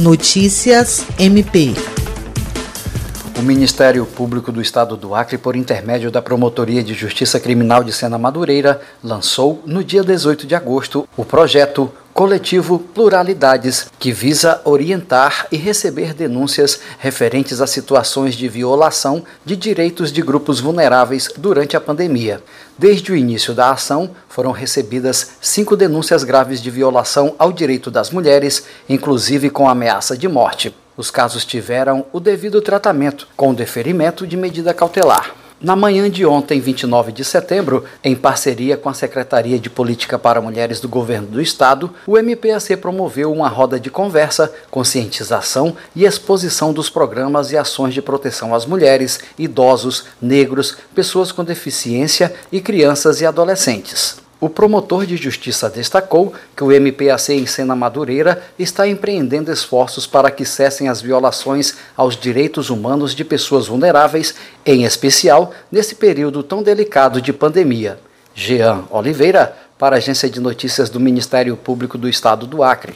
Notícias MP. O Ministério Público do Estado do Acre, por intermédio da Promotoria de Justiça Criminal de Sena Madureira, lançou, no dia 18 de agosto, o projeto Coletivo Pluralidades, que visa orientar e receber denúncias referentes a situações de violação de direitos de grupos vulneráveis durante a pandemia. Desde o início da ação, foram recebidas cinco denúncias graves de violação ao direito das mulheres, inclusive com ameaça de morte. Os casos tiveram o devido tratamento, com deferimento de medida cautelar. Na manhã de ontem, 29 de setembro, em parceria com a Secretaria de Política para Mulheres do Governo do Estado, o MPAC promoveu uma roda de conversa, conscientização e exposição dos programas e ações de proteção às mulheres, idosos, negros, pessoas com deficiência e crianças e adolescentes. O promotor de justiça destacou que o MPAC em Sena Madureira está empreendendo esforços para que cessem as violações aos direitos humanos de pessoas vulneráveis, em especial nesse período tão delicado de pandemia. Jean Oliveira, para a Agência de Notícias do Ministério Público do Estado do Acre.